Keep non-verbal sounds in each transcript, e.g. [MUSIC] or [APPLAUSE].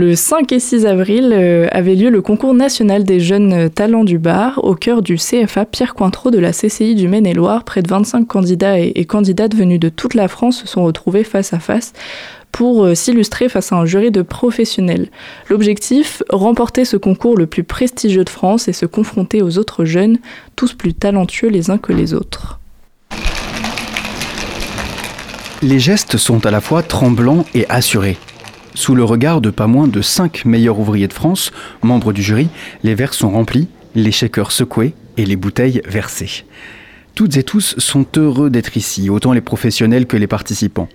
Le 5 et 6 avril euh, avait lieu le concours national des jeunes talents du bar au cœur du CFA Pierre Cointreau de la CCI du Maine-et-Loire. Près de 25 candidats et, candidates venus de toute la France se sont retrouvés face à face pour euh, s'illustrer face à un jury de professionnels. L'objectif, remporter ce concours le plus prestigieux de France et se confronter aux autres jeunes, tous plus talentueux les uns que les autres. Les gestes sont à la fois tremblants et assurés. Sous le regard de pas moins de 5 meilleurs ouvriers de France, membres du jury, les verres sont remplis, les shakers secoués et les bouteilles versées. Toutes et tous sont heureux d'être ici, autant les professionnels que les participants.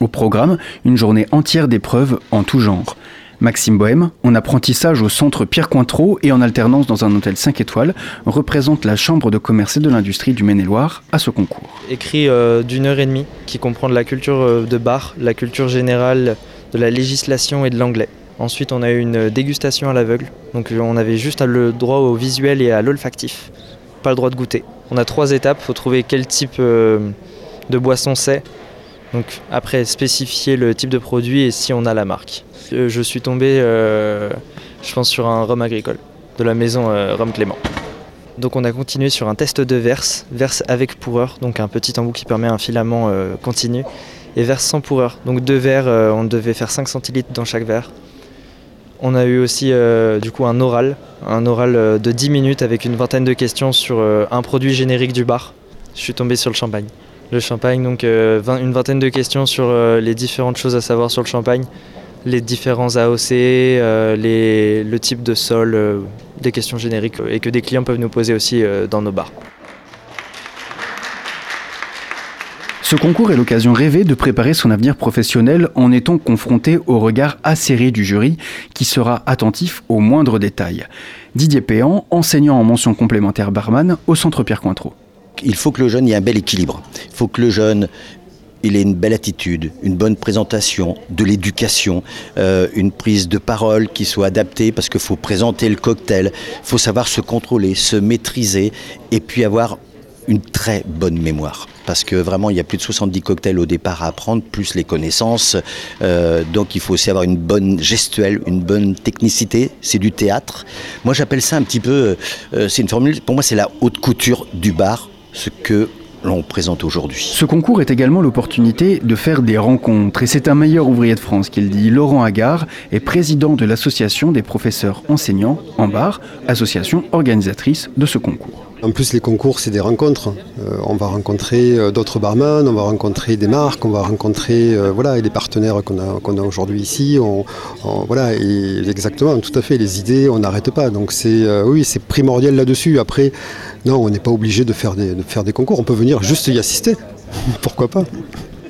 Au programme, une journée entière d'épreuves en tout genre. Maxime Bohème, en apprentissage au centre Pierre Cointreau et en alternance dans un hôtel 5 étoiles, représente la Chambre de commerce et de l'industrie du Maine-et-Loire à ce concours. Écrit euh, d'une heure et demie, qui comprend la culture euh, de bar, la culture générale, de la législation et de l'anglais. Ensuite, on a eu une dégustation à l'aveugle. Donc, on avait juste le droit au visuel et à l'olfactif. Pas le droit de goûter. On a trois étapes. Il faut trouver quel type euh, de boisson c'est. Donc, après, spécifier le type de produit et si on a la marque. Euh, je suis tombé, euh, je pense, sur un rhum agricole de la maison Rhum Clément. Donc on a continué sur un test de verse, verse avec pourreur, donc un petit embout qui permet un filament continu et verre sans pourreur. Donc deux verres, euh, on devait faire 5 centilitres dans chaque verre. On a eu aussi euh, du coup un oral, un oral euh, de 10 minutes avec une vingtaine de questions sur un produit générique du bar. Je suis tombé sur le champagne. Le champagne, donc une vingtaine de questions sur les différentes choses à savoir sur le champagne, les différents AOC, le type de sol, des questions génériques et que des clients peuvent nous poser aussi dans nos bars. Ce concours est l'occasion rêvée de préparer son avenir professionnel en étant confronté au regard acéré du jury qui sera attentif aux moindres détails. Didier Péan, enseignant en mention complémentaire barman au Centre Pierre Cointreau. Il faut que le jeune ait un bel équilibre. Il faut que le jeune ait une belle attitude, une bonne présentation, de l'éducation, euh, une prise de parole qui soit adaptée parce qu'il faut présenter le cocktail, il faut savoir se contrôler, se maîtriser et puis avoir une très bonne mémoire parce que vraiment il y a plus de 70 cocktails au départ à apprendre, plus les connaissances. Euh, donc il faut aussi avoir une bonne gestuelle, une bonne technicité. C'est du théâtre. Moi j'appelle ça un petit peu, euh, c'est une formule, pour moi c'est la haute couture du bar, ce que l'on présente aujourd'hui. Ce concours est également l'opportunité de faire des rencontres et c'est un meilleur ouvrier de France qu'il dit. Laurent Agar est président de l'association des professeurs enseignants en bar, association organisatrice de ce concours. En plus, les concours, c'est des rencontres. Euh, on va rencontrer euh, d'autres barman, on va rencontrer des marques, on va rencontrer euh, voilà, les partenaires qu'on a, aujourd'hui ici. voilà, exactement, tout à fait, les idées, on n'arrête pas. Donc, c'est oui, c'est primordial là-dessus. Après, non, on n'est pas obligé de faire des concours. On peut venir juste y assister. [LAUGHS] Pourquoi pas?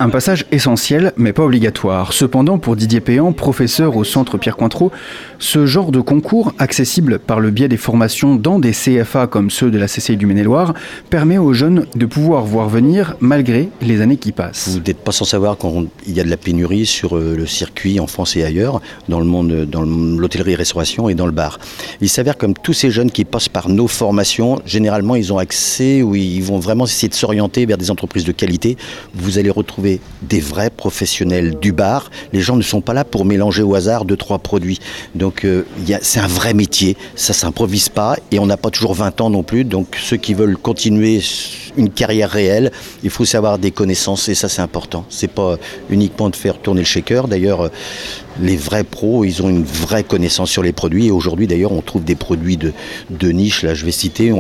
Un passage essentiel, mais pas obligatoire. Cependant, pour Didier Péan, professeur au Centre Pierre Cointreau, ce genre de concours, accessible par le biais des formations dans des CFA comme ceux de la CCI du Maine-et-Loire, permet aux jeunes de pouvoir voir venir malgré les années qui passent. Vous n'êtes pas sans savoir qu'il y a de la pénurie sur euh, le circuit en France et ailleurs, dans le monde, dans l'hôtellerie-restauration et dans le bar. Il s'avère comme tous ces jeunes qui passent par nos formations, généralement ils ont accès ou ils vont vraiment essayer de s'orienter vers des entreprises de qualité. Vous allez retrouver des vrais professionnels du bar. Les gens ne sont pas là pour mélanger au hasard deux, trois produits. Donc euh, c'est un vrai métier, ça s'improvise pas et on n'a pas toujours 20 ans non plus. Donc ceux qui veulent continuer une carrière réelle, il faut savoir des connaissances et ça c'est important. C'est pas uniquement de faire tourner le shaker. D'ailleurs, euh, les vrais pros, ils ont une vraie connaissance sur les produits. Et aujourd'hui, d'ailleurs, on trouve des produits de, niche. Là, je vais citer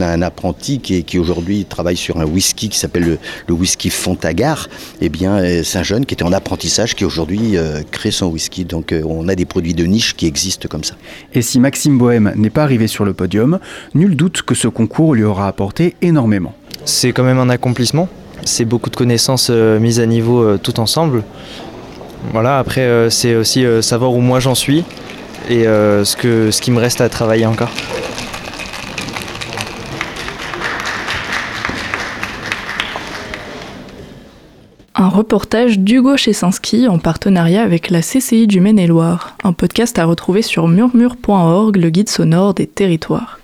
a un apprenti qui, aujourd'hui travaille sur un whisky qui s'appelle le, whisky Fontagar. Eh bien, euh, c'est un jeune qui était en apprentissage qui aujourd'hui euh, crée son whisky. Donc, euh, on a des produits de niche qui existent comme ça. Et si Maxime Bohème n'est pas arrivé sur le podium, nul doute que ce concours lui aura apporté énormément. C'est quand même un accomplissement. C'est beaucoup de connaissances mises à niveau tout ensemble. Voilà, après, c'est aussi savoir où moi j'en suis et ce, que, ce qui me reste à travailler encore. Reportage d'Hugo Chesinski en partenariat avec la CCI du Maine-et-Loire. Un podcast à retrouver sur murmure.org, le guide sonore des territoires.